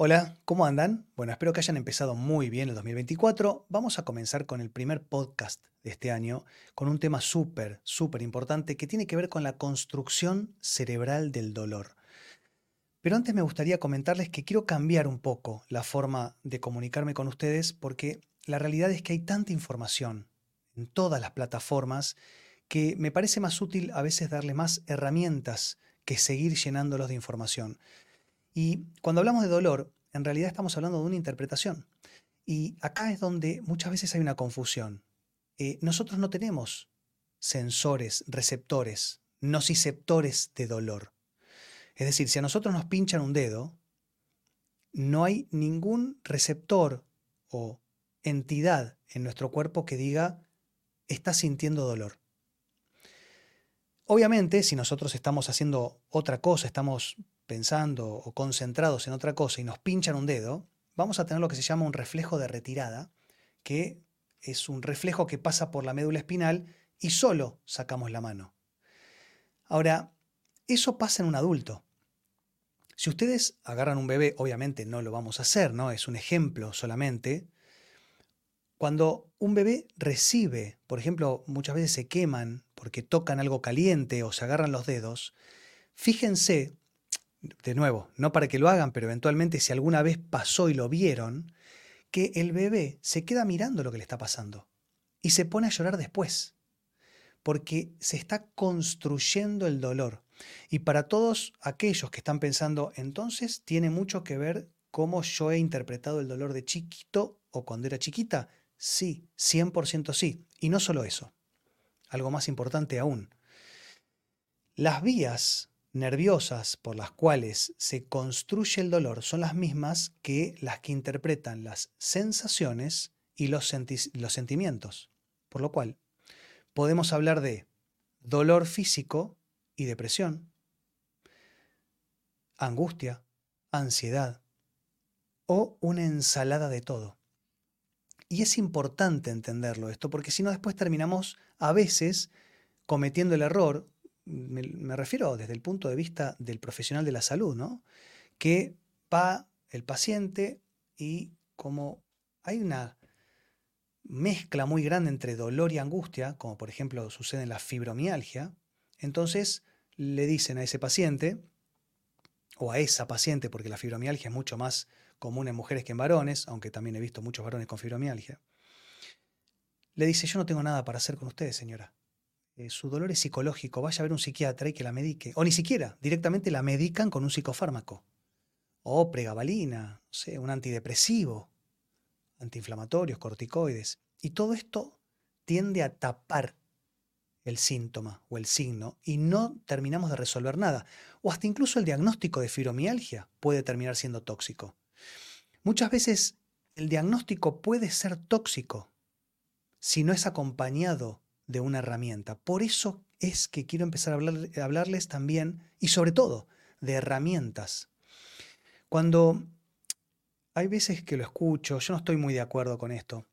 Hola, ¿cómo andan? Bueno, espero que hayan empezado muy bien el 2024. Vamos a comenzar con el primer podcast de este año, con un tema súper, súper importante que tiene que ver con la construcción cerebral del dolor. Pero antes me gustaría comentarles que quiero cambiar un poco la forma de comunicarme con ustedes porque la realidad es que hay tanta información en todas las plataformas que me parece más útil a veces darle más herramientas que seguir llenándolos de información. Y cuando hablamos de dolor, en realidad estamos hablando de una interpretación. Y acá es donde muchas veces hay una confusión. Eh, nosotros no tenemos sensores, receptores, nociceptores de dolor. Es decir, si a nosotros nos pinchan un dedo, no hay ningún receptor o entidad en nuestro cuerpo que diga, está sintiendo dolor. Obviamente, si nosotros estamos haciendo otra cosa, estamos pensando o concentrados en otra cosa y nos pinchan un dedo, vamos a tener lo que se llama un reflejo de retirada, que es un reflejo que pasa por la médula espinal y solo sacamos la mano. Ahora, eso pasa en un adulto. Si ustedes agarran un bebé, obviamente no lo vamos a hacer, ¿no? Es un ejemplo solamente. Cuando un bebé recibe, por ejemplo, muchas veces se queman porque tocan algo caliente o se agarran los dedos, fíjense, de nuevo, no para que lo hagan, pero eventualmente si alguna vez pasó y lo vieron, que el bebé se queda mirando lo que le está pasando y se pone a llorar después, porque se está construyendo el dolor. Y para todos aquellos que están pensando, entonces tiene mucho que ver cómo yo he interpretado el dolor de chiquito o cuando era chiquita. Sí, 100% sí. Y no solo eso algo más importante aún. Las vías nerviosas por las cuales se construye el dolor son las mismas que las que interpretan las sensaciones y los, sentimientos. Por lo cual, podemos hablar de dolor físico y depresión, angustia, ansiedad o una ensalada de todo. Y es importante entenderlo esto, porque si no después terminamos a veces cometiendo el error, me, refiero desde el punto de vista del profesional de la salud, ¿no? Que va el paciente y como hay una mezcla muy grande entre dolor y angustia, como por ejemplo sucede en la fibromialgia, entonces le dicen a ese paciente, o a esa paciente, porque la fibromialgia es mucho más común en mujeres que en varones, aunque también he visto muchos varones con fibromialgia, le dice, yo no tengo nada para hacer con ustedes, señora. Eh, su dolor es psicológico, vaya a ver un psiquiatra y que la medique. O ni siquiera, directamente la medican con un psicofármaco. O pregabalina, sé, un antidepresivo, antiinflamatorios, corticoides. Y todo esto tiende a tapar el síntoma o el signo y no terminamos de resolver nada. O hasta incluso el diagnóstico de fibromialgia puede terminar siendo tóxico. Muchas veces el diagnóstico puede ser tóxico si no es acompañado de una herramienta. Por eso es que quiero empezar a, hablarles también y sobre todo de herramientas. Cuando hay veces que lo escucho, yo no estoy muy de acuerdo con esto,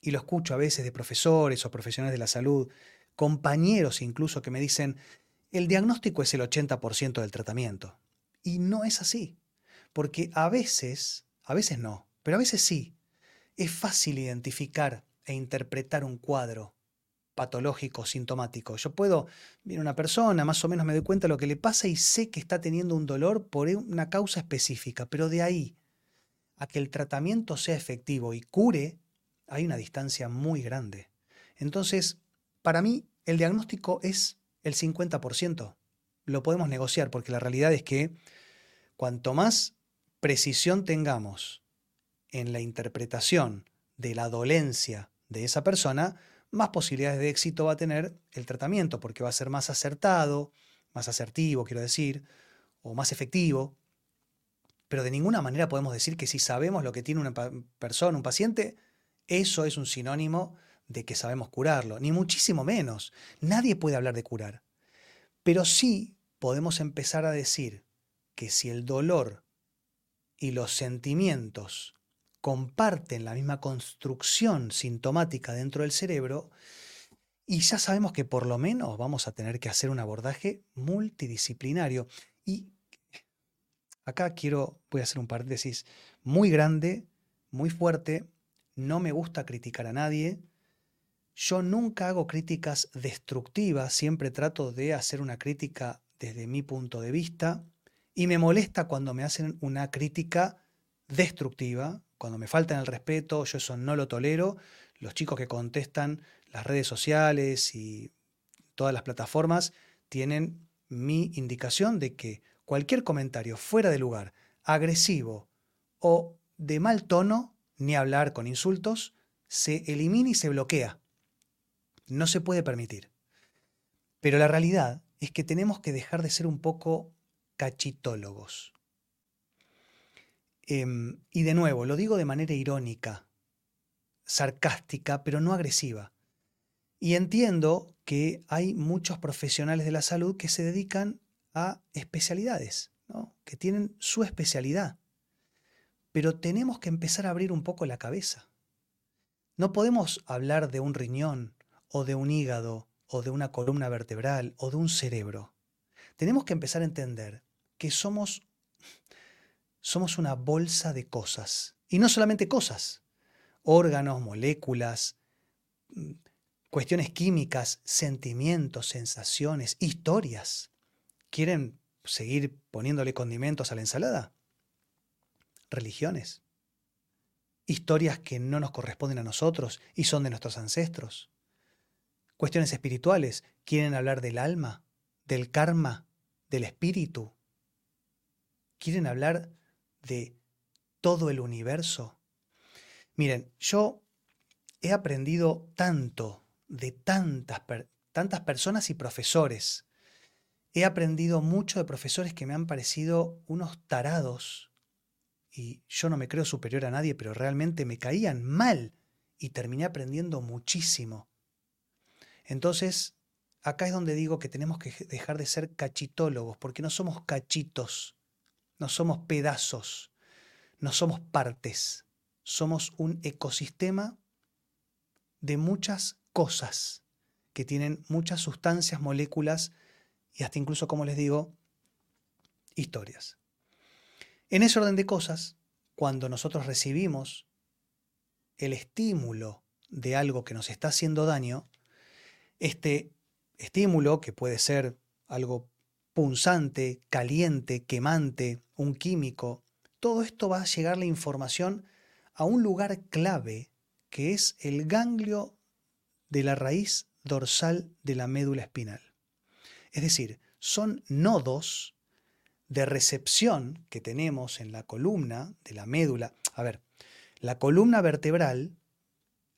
y lo escucho a veces de profesores o profesionales de la salud, compañeros incluso que me dicen, el diagnóstico es el 80% del tratamiento. Y no es así. Porque a veces, a veces no, pero a veces sí, es fácil identificar e interpretar un cuadro patológico, sintomático. Yo puedo, ver una persona, más o menos me doy cuenta de lo que le pasa y sé que está teniendo un dolor por una causa específica, pero de ahí a que el tratamiento sea efectivo y cure, hay una distancia muy grande. Entonces, para mí, el diagnóstico es el 50%. Lo podemos negociar porque la realidad es que cuanto más precisión tengamos en la interpretación de la dolencia de esa persona, más posibilidades de éxito va a tener el tratamiento, porque va a ser más acertado, más asertivo, quiero decir, o más efectivo. Pero de ninguna manera podemos decir que si sabemos lo que tiene una persona, un paciente, eso es un sinónimo de que sabemos curarlo, ni muchísimo menos. Nadie puede hablar de curar. Pero sí podemos empezar a decir que si el dolor y los sentimientos comparten la misma construcción sintomática dentro del cerebro, y ya sabemos que por lo menos vamos a tener que hacer un abordaje multidisciplinario. Y acá quiero, voy a hacer un paréntesis muy grande, muy fuerte, no me gusta criticar a nadie, yo nunca hago críticas destructivas, siempre trato de hacer una crítica desde mi punto de vista y me molesta cuando me hacen una crítica destructiva, cuando me faltan el respeto, yo eso no lo tolero. Los chicos que contestan las redes sociales y todas las plataformas tienen mi indicación de que cualquier comentario fuera de lugar, agresivo o de mal tono, ni hablar con insultos, se elimina y se bloquea. No se puede permitir. Pero la realidad es que tenemos que dejar de ser un poco cachitólogos. Em, y de nuevo, lo digo de manera irónica, sarcástica, pero no agresiva. Y entiendo que hay muchos profesionales de la salud que se dedican a especialidades, que tienen su especialidad. Pero tenemos que empezar a abrir un poco la cabeza. No podemos hablar de un riñón o de un hígado o de una columna vertebral o de un cerebro. Tenemos que empezar a entender que somos, somos una bolsa de cosas. Y no solamente cosas, órganos, moléculas, mm, cuestiones químicas, sentimientos, sensaciones, historias. ¿Quieren seguir poniéndole condimentos a la ensalada? Religiones. Historias que no nos corresponden a nosotros y son de nuestros ancestros. Cuestiones espirituales. ¿Quieren hablar del alma, del karma, del espíritu? ¿Quieren hablar de todo el universo? Miren, yo he aprendido tanto de tantas, tantas personas y profesores. He aprendido mucho de profesores que me han parecido unos tarados y yo no me creo superior a nadie, pero realmente me caían mal y terminé aprendiendo muchísimo. Entonces, acá es donde digo que tenemos que dejar de ser cachitólogos, porque no somos cachitos, no somos pedazos, no somos partes, somos un ecosistema de muchas cosas que tienen muchas sustancias, moléculas y hasta incluso, como les digo, historias. En ese orden de cosas, cuando nosotros recibimos el estímulo de algo que nos está haciendo daño, este estímulo, que puede ser algo punzante, caliente, quemante, un químico, todo esto va a llegar la información a un lugar clave que es el ganglio de la raíz dorsal de la médula espinal. Es decir, son nodos de recepción que tenemos en la columna de la médula. A ver, la columna vertebral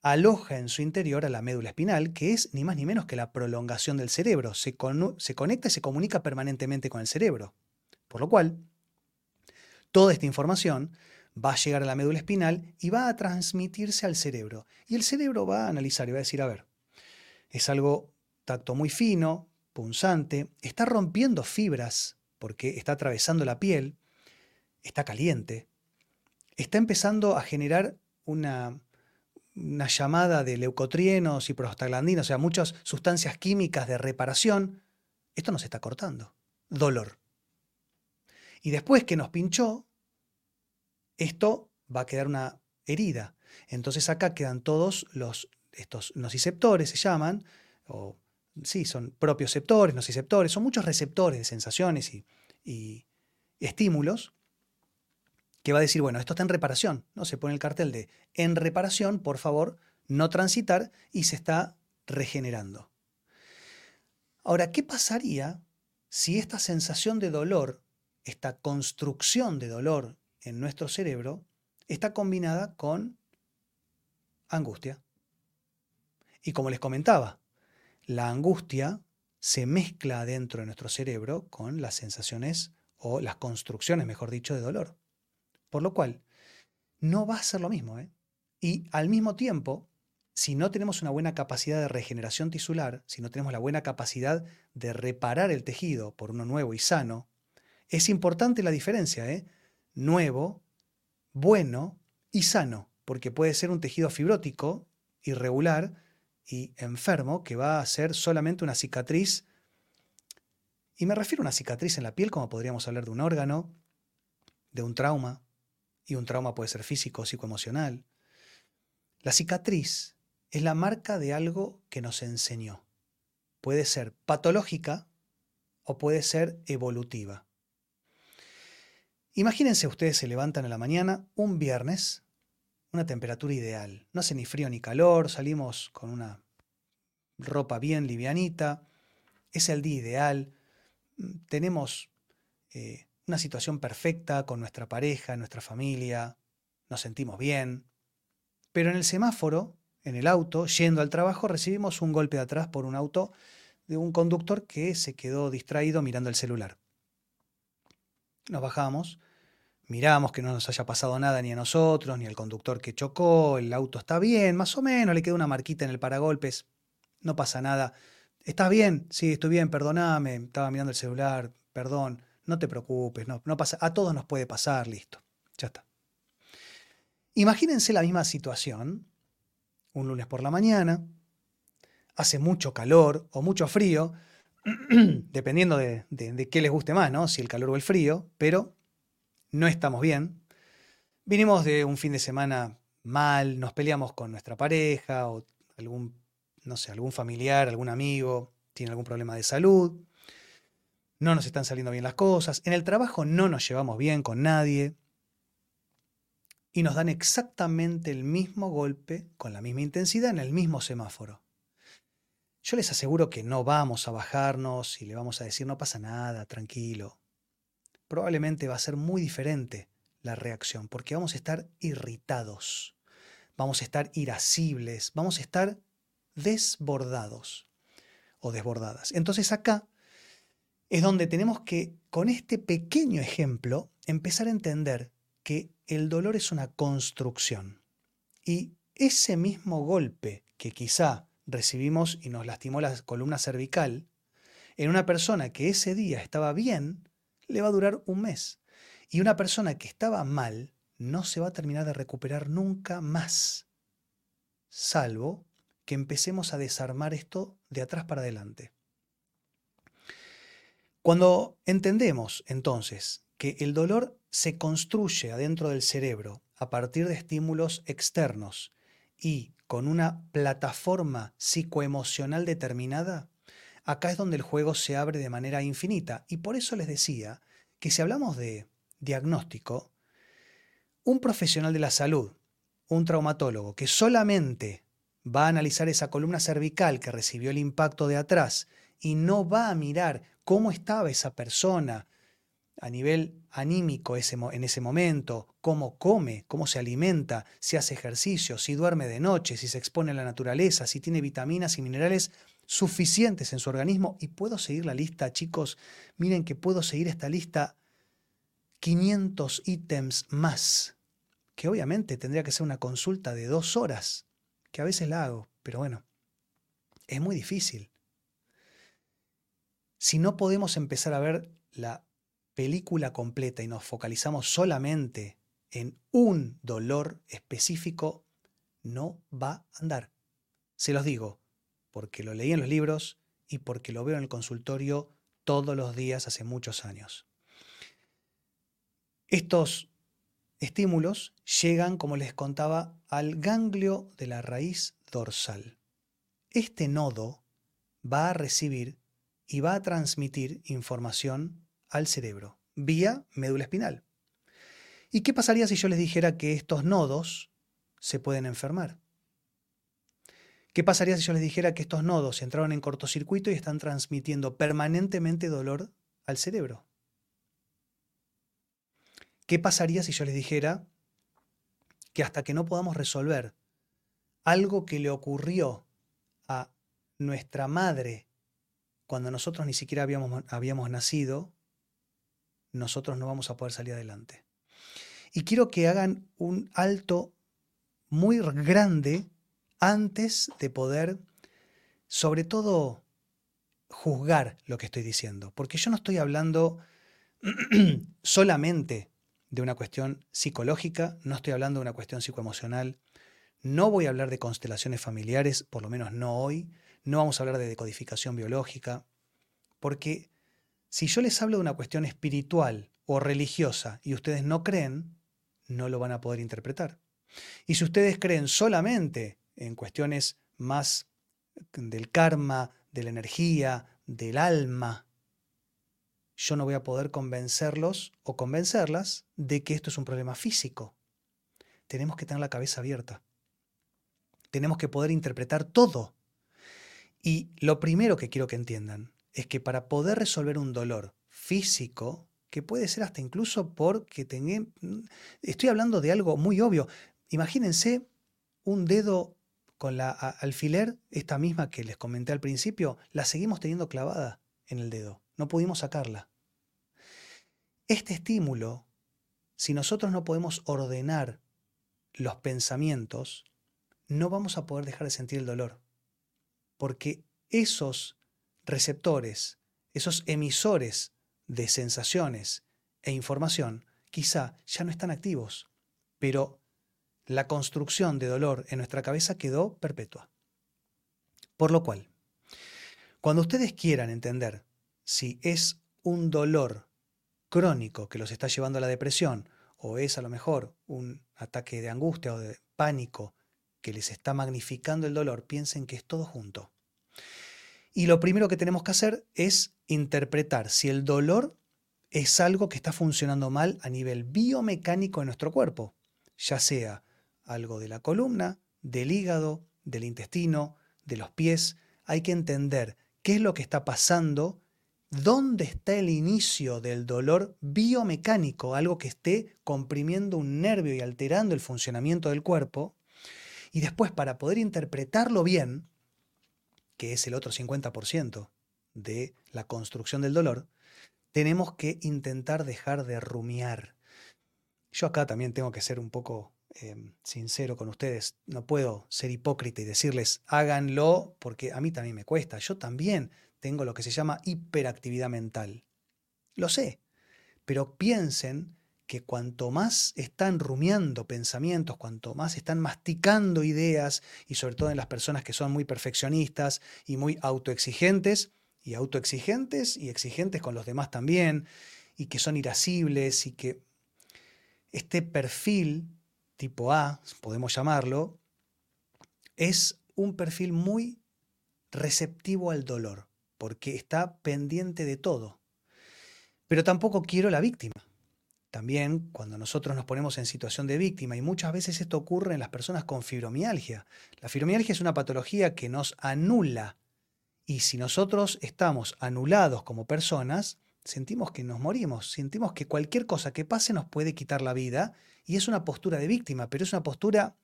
aloja en su interior a la médula espinal, que es ni más ni menos que la prolongación del cerebro. Se, conecta y se comunica permanentemente con el cerebro. Por lo cual, toda esta información va a llegar a la médula espinal y va a transmitirse al cerebro. Y el cerebro va a analizar y va a decir, a ver, es algo tacto muy fino, punzante, está rompiendo fibras porque está atravesando la piel, está caliente, está empezando a generar una, una llamada de leucotrienos y prostaglandinos, o sea, muchas sustancias químicas de reparación, esto nos está cortando. Dolor. Y después que nos pinchó, esto va a quedar una herida. Entonces acá quedan todos los, estos nociceptores, se llaman, o sí, son propioceptores, nociceptores, son muchos receptores de sensaciones y, y estímulos que va a decir, bueno, esto está en reparación, ¿no? Se pone el cartel de en reparación, por favor, no transitar y se está regenerando. Ahora, ¿qué pasaría si esta sensación de dolor, esta construcción de dolor en nuestro cerebro, está combinada con angustia? Y como les comentaba, la angustia se mezcla dentro de nuestro cerebro con las sensaciones o las construcciones, mejor dicho, de dolor. Por lo cual, no va a ser lo mismo. ¿eh? Y al mismo tiempo, si no tenemos una buena capacidad de regeneración tisular, si no tenemos la buena capacidad de reparar el tejido por uno nuevo y sano, es importante la diferencia, ¿eh? Nuevo, bueno y sano, porque puede ser un tejido fibrótico, irregular y enfermo, que va a ser solamente una cicatriz. Y me refiero a una cicatriz en la piel, como podríamos hablar de un órgano, de un trauma, y un trauma puede ser físico psicoemocional. La cicatriz es la marca de algo que nos enseñó. Puede ser patológica o puede ser evolutiva. Imagínense ustedes se levantan en la mañana un viernes, una temperatura ideal. No hace ni frío ni calor, salimos con una ropa bien livianita, es el día ideal, tenemos eh, una situación perfecta con nuestra pareja, nuestra familia, nos sentimos bien, pero en el semáforo, en el auto, yendo al trabajo, recibimos un golpe de atrás por un auto de un conductor que se quedó distraído mirando el celular. Nos bajamos, miramos que no nos haya pasado nada ni a nosotros, ni al conductor que chocó, el auto está bien, más o menos, le quedó una marquita en el paragolpes, no pasa nada. ¿Estás bien? Sí, estoy bien, perdoname, estaba mirando el celular, perdón, no te preocupes, no, no pasa, a todos nos puede pasar, listo, ya está. Imagínense la misma situación, un lunes por la mañana, hace mucho calor o mucho frío, dependiendo de, qué les guste más, ¿no? Si el calor o el frío, pero no estamos bien. Vinimos de un fin de semana mal, nos peleamos con nuestra pareja o algún, no sé, algún familiar, algún amigo, tiene algún problema de salud, no nos están saliendo bien las cosas, en el trabajo no nos llevamos bien con nadie y nos dan exactamente el mismo golpe, con la misma intensidad, en el mismo semáforo. Yo les aseguro que no vamos a bajarnos y le vamos a decir no pasa nada, tranquilo. Probablemente va a ser muy diferente la reacción porque vamos a estar irritados, vamos a estar irascibles, vamos a estar desbordados o desbordadas. Entonces acá es donde tenemos que, con este pequeño ejemplo, empezar a entender que el dolor es una construcción. Y ese mismo golpe que quizá recibimos y nos lastimó la columna cervical, en una persona que ese día estaba bien, le va a durar un mes. Y una persona que estaba mal no se va a terminar de recuperar nunca más, salvo que empecemos a desarmar esto de atrás para adelante. Cuando entendemos entonces que el dolor se construye adentro del cerebro a partir de estímulos externos y con una plataforma psicoemocional determinada, acá es donde el juego se abre de manera infinita. Y por eso les decía que si hablamos de diagnóstico, un profesional de la salud, un traumatólogo, que solamente va a analizar esa columna cervical que recibió el impacto de atrás y no va a mirar cómo estaba esa persona a nivel anímico en ese momento, cómo come, cómo se alimenta, si hace ejercicio, si duerme de noche, si se expone a la naturaleza, si tiene vitaminas y minerales suficientes en su organismo. Y puedo seguir la lista, chicos. Miren que puedo seguir esta lista 500 ítems más, que obviamente tendría que ser una consulta de dos horas, que a veces la hago, pero bueno, es muy difícil. Si no podemos empezar a ver la película completa y nos focalizamos solamente en un dolor específico, no va a andar. Se los digo, porque lo leí en los libros y porque lo veo en el consultorio todos los días hace muchos años. Estos estímulos llegan, como les contaba, al ganglio de la raíz dorsal. Este nodo va a recibir y va a transmitir información al cerebro, vía médula espinal. ¿Y qué pasaría si yo les dijera que estos nodos se pueden enfermar? ¿Qué pasaría si yo les dijera que estos nodos entraron en cortocircuito y están transmitiendo permanentemente dolor al cerebro? ¿Qué pasaría si yo les dijera que hasta que no podamos resolver algo que le ocurrió a nuestra madre cuando nosotros ni siquiera habíamos, habíamos nacido, nosotros no vamos a poder salir adelante. Y quiero que hagan un alto muy grande antes de poder, sobre todo, juzgar lo que estoy diciendo. Porque yo no estoy hablando solamente de una cuestión psicológica, no estoy hablando de una cuestión psicoemocional, no voy a hablar de constelaciones familiares, por lo menos no hoy, no vamos a hablar de decodificación biológica, porque si yo les hablo de una cuestión espiritual o religiosa y ustedes no creen, no lo van a poder interpretar. Y si ustedes creen solamente en cuestiones más del karma, de la energía, del alma, yo no voy a poder convencerlos o convencerlas de que esto es un problema físico. Tenemos que tener la cabeza abierta. Tenemos que poder interpretar todo. Y lo primero que quiero que entiendan es que para poder resolver un dolor físico, que puede ser hasta incluso porque tengan... Estoy hablando de algo muy obvio. Imagínense un dedo con la alfiler, esta misma que les comenté al principio, la seguimos teniendo clavada en el dedo. No pudimos sacarla. Este estímulo, si nosotros no podemos ordenar los pensamientos, no vamos a poder dejar de sentir el dolor. Porque esos receptores, esos emisores de sensaciones e información, quizá ya no están activos, pero la construcción de dolor en nuestra cabeza quedó perpetua. Por lo cual, cuando ustedes quieran entender si es un dolor crónico que los está llevando a la depresión o es a lo mejor un ataque de angustia o de pánico que les está magnificando el dolor, piensen que es todo junto. Y lo primero que tenemos que hacer es interpretar si el dolor es algo que está funcionando mal a nivel biomecánico en nuestro cuerpo, ya sea algo de la columna, del hígado, del intestino, de los pies. Hay que entender qué es lo que está pasando, dónde está el inicio del dolor biomecánico, algo que esté comprimiendo un nervio y alterando el funcionamiento del cuerpo. Y después, para poder interpretarlo bien, que es el otro 50% de la construcción del dolor, tenemos que intentar dejar de rumiar. Yo acá también tengo que ser un poco em, sincero con ustedes. No puedo ser hipócrita y decirles háganlo porque a mí también me cuesta. Yo también tengo lo que se llama hiperactividad mental. Lo sé, pero piensen que cuanto más están rumiando pensamientos, cuanto más están masticando ideas, y sobre todo en las personas que son muy perfeccionistas y muy autoexigentes, y autoexigentes y exigentes con los demás también, y que son irascibles y que este perfil tipo A, podemos llamarlo, es un perfil muy receptivo al dolor, porque está pendiente de todo. Pero tampoco quiero la víctima. También cuando nosotros nos ponemos en situación de víctima, y muchas veces esto ocurre en las personas con fibromialgia. La fibromialgia es una patología que nos anula. Y si nosotros estamos anulados como personas, sentimos que nos morimos, sentimos que cualquier cosa que pase nos puede quitar la vida. Y es una postura de víctima, pero es una postura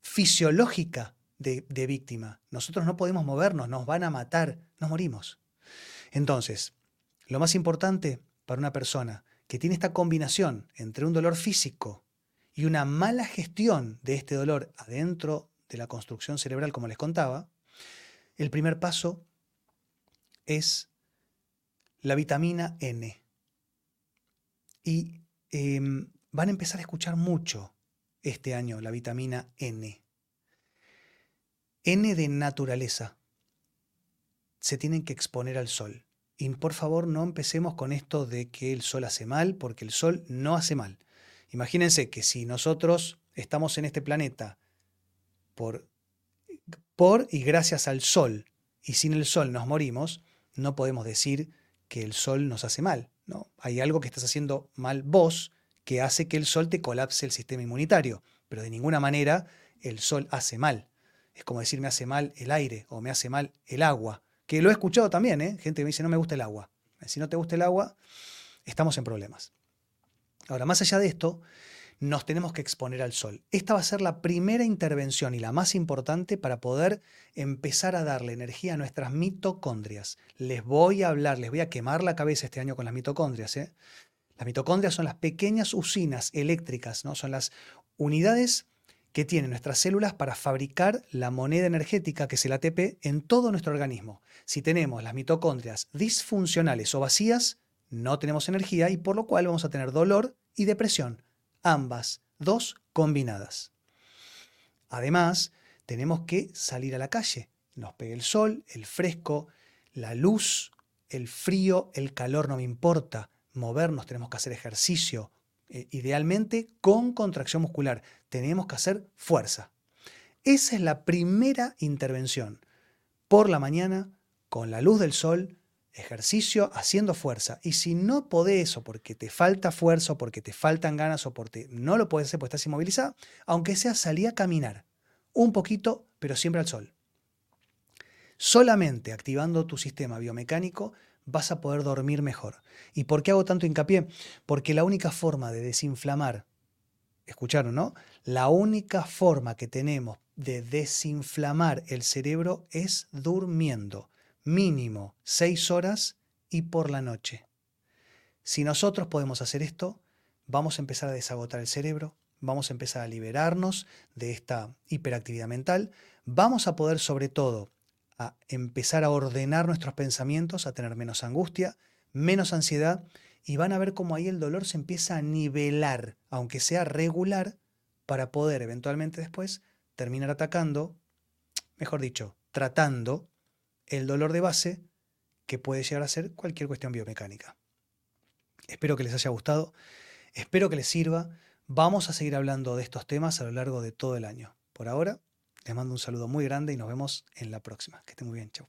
fisiológica de, víctima. Nosotros no podemos movernos, nos van a matar, nos morimos. Entonces, lo más importante para una persona que tiene esta combinación entre un dolor físico y una mala gestión de este dolor adentro de la construcción cerebral, como les contaba, el primer paso es la vitamina N. Y em, van a empezar a escuchar mucho este año la vitamina N. N de naturaleza. Se tienen que exponer al sol. Y por favor no empecemos con esto de que el sol hace mal, porque el sol no hace mal. Imagínense que si nosotros estamos en este planeta por, y gracias al sol, y sin el sol nos morimos, no podemos decir que el sol nos hace mal. ¿no? Hay algo que estás haciendo mal vos que hace que el sol te colapse el sistema inmunitario, pero de ninguna manera el sol hace mal. Es como decir me hace mal el aire o me hace mal el agua que lo he escuchado también, ¿eh? gente que me dice no me gusta el agua. Si no te gusta el agua, estamos en problemas. Ahora, más allá de esto, nos tenemos que exponer al sol. Esta va a ser la primera intervención y la más importante para poder empezar a darle energía a nuestras mitocondrias. Les voy a hablar, les voy a quemar la cabeza este año con las mitocondrias. ¿eh? Las mitocondrias son las pequeñas usinas eléctricas, ¿no? son las unidades que tienen nuestras células para fabricar la moneda energética, que es el ATP, en todo nuestro organismo. Si tenemos las mitocondrias disfuncionales o vacías, no tenemos energía y por lo cual vamos a tener dolor y depresión, ambas, dos combinadas. Además, tenemos que salir a la calle. Nos pegue el sol, el fresco, la luz, el frío, el calor no me importa. movernos, tenemos que hacer ejercicio, eh, idealmente con contracción muscular, tenemos que hacer fuerza. Esa es la primera intervención. Por la mañana, con la luz del sol, ejercicio haciendo fuerza. Y si no podés o porque te falta fuerza o porque te faltan ganas o porque no lo puedes hacer porque estás inmovilizada, aunque sea salir a caminar un poquito, pero siempre al sol. Solamente activando tu sistema biomecánico vas a poder dormir mejor. ¿Y por qué hago tanto hincapié? Porque la única forma de desinflamar, escucharon, ¿no? La única forma que tenemos de desinflamar el cerebro es durmiendo, mínimo seis horas y por la noche. Si nosotros podemos hacer esto, vamos a empezar a desagotar el cerebro, vamos a empezar a liberarnos de esta hiperactividad mental, vamos a poder sobre todo a empezar a ordenar nuestros pensamientos, a tener menos angustia, menos ansiedad, y van a ver cómo ahí el dolor se empieza a nivelar, aunque sea regular, para poder eventualmente después terminar atacando, mejor dicho, tratando el dolor de base que puede llegar a ser cualquier cuestión biomecánica. Espero que les haya gustado, espero que les sirva. Vamos a seguir hablando de estos temas a lo largo de todo el año. Por ahora, les mando un saludo muy grande y nos vemos en la próxima. Que estén muy bien. Chau.